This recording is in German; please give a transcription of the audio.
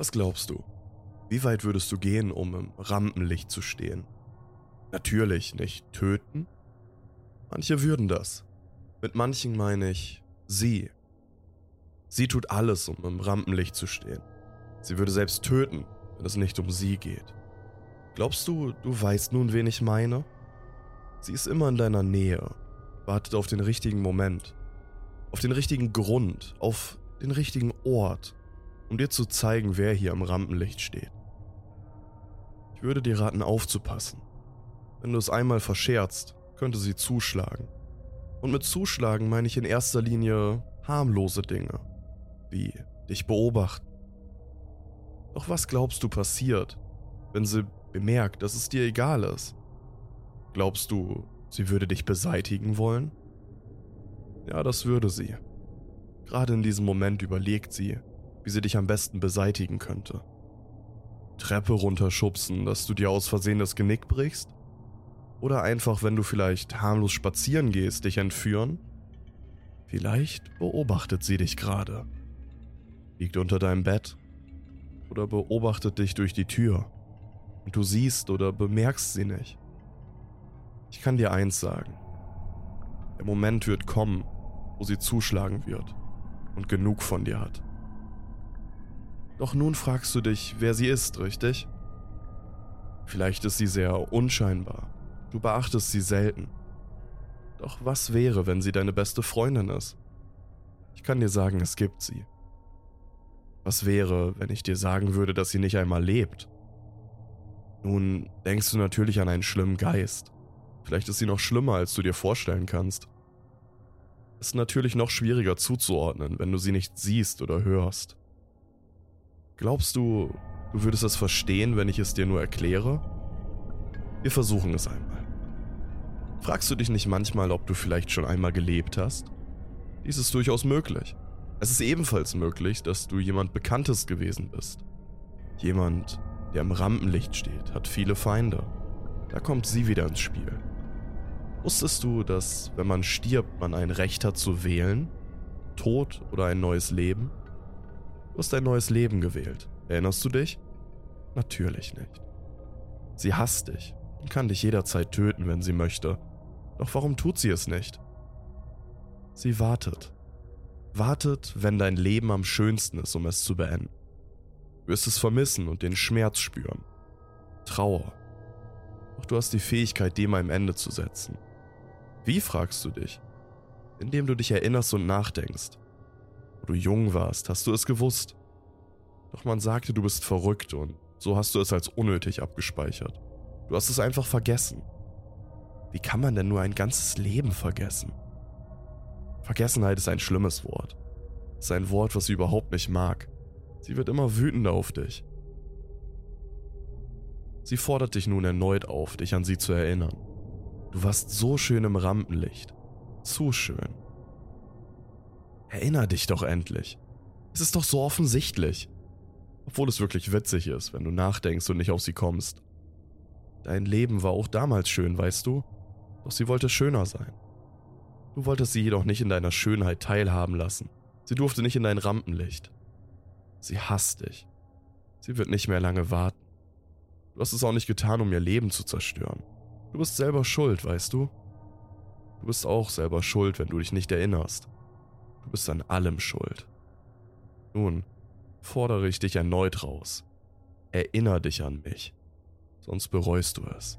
Was glaubst du? Wie weit würdest du gehen, um im Rampenlicht zu stehen? Natürlich nicht töten. Manche würden das. Mit manchen meine ich sie. Sie tut alles, um im Rampenlicht zu stehen. Sie würde selbst töten, wenn es nicht um sie geht. Glaubst du, du weißt nun, wen ich meine? Sie ist immer in deiner Nähe, wartet auf den richtigen Moment, auf den richtigen Grund, auf den richtigen Ort, um dir zu zeigen, wer hier im Rampenlicht steht. Ich würde dir raten, aufzupassen. Wenn du es einmal verscherzt, könnte sie zuschlagen. Und mit zuschlagen meine ich in erster Linie harmlose Dinge, wie dich beobachten. Doch was glaubst du passiert, wenn sie bemerkt, dass es dir egal ist? Glaubst du, sie würde dich beseitigen wollen? Ja, das würde sie. Gerade in diesem Moment überlegt sie, wie sie dich am besten beseitigen könnte. Treppe runterschubsen, dass du dir aus Versehen das Genick brichst? Oder einfach, wenn du vielleicht harmlos spazieren gehst, dich entführen? Vielleicht beobachtet sie dich gerade. Liegt unter deinem Bett oder beobachtet dich durch die Tür und du siehst oder bemerkst sie nicht. Ich kann dir eins sagen. Der Moment wird kommen, wo sie zuschlagen wird und genug von dir hat. Doch nun fragst du dich, wer sie ist, richtig? Vielleicht ist sie sehr unscheinbar. Du beachtest sie selten. Doch was wäre, wenn sie deine beste Freundin ist? Ich kann dir sagen, es gibt sie. Was wäre, wenn ich dir sagen würde, dass sie nicht einmal lebt? Nun denkst du natürlich an einen schlimmen Geist. Vielleicht ist sie noch schlimmer, als du dir vorstellen kannst. Ist natürlich noch schwieriger zuzuordnen, wenn du sie nicht siehst oder hörst. Glaubst du, du würdest es verstehen, wenn ich es dir nur erkläre? Wir versuchen es einmal. Fragst du dich nicht manchmal, ob du vielleicht schon einmal gelebt hast? Dies ist durchaus möglich. Es ist ebenfalls möglich, dass du jemand Bekanntes gewesen bist. Jemand, der im Rampenlicht steht, hat viele Feinde. Da kommt sie wieder ins Spiel. Wusstest du, dass wenn man stirbt, man ein Recht hat zu wählen? Tod oder ein neues Leben? Du hast ein neues Leben gewählt. Erinnerst du dich? Natürlich nicht. Sie hasst dich und kann dich jederzeit töten, wenn sie möchte. Doch warum tut sie es nicht? Sie wartet. Wartet, wenn dein Leben am schönsten ist, um es zu beenden. Du wirst es vermissen und den Schmerz spüren. Trauer. Doch du hast die Fähigkeit, dem ein Ende zu setzen. Wie fragst du dich? Indem du dich erinnerst und nachdenkst. Wo du jung warst, hast du es gewusst. Doch man sagte, du bist verrückt und so hast du es als unnötig abgespeichert. Du hast es einfach vergessen. Wie kann man denn nur ein ganzes Leben vergessen? Vergessenheit ist ein schlimmes Wort. Es ist ein Wort, was sie überhaupt nicht mag. Sie wird immer wütender auf dich. Sie fordert dich nun erneut auf, dich an sie zu erinnern. Du warst so schön im Rampenlicht. Zu schön. Erinner dich doch endlich. Es ist doch so offensichtlich. Obwohl es wirklich witzig ist, wenn du nachdenkst und nicht auf sie kommst. Dein Leben war auch damals schön, weißt du? Doch sie wollte schöner sein. Du wolltest sie jedoch nicht in deiner Schönheit teilhaben lassen. Sie durfte nicht in dein Rampenlicht. Sie hasst dich. Sie wird nicht mehr lange warten. Du hast es auch nicht getan, um ihr Leben zu zerstören. Du bist selber schuld, weißt du? Du bist auch selber schuld, wenn du dich nicht erinnerst. Du bist an allem schuld. Nun, fordere ich dich erneut raus. Erinner dich an mich, sonst bereust du es.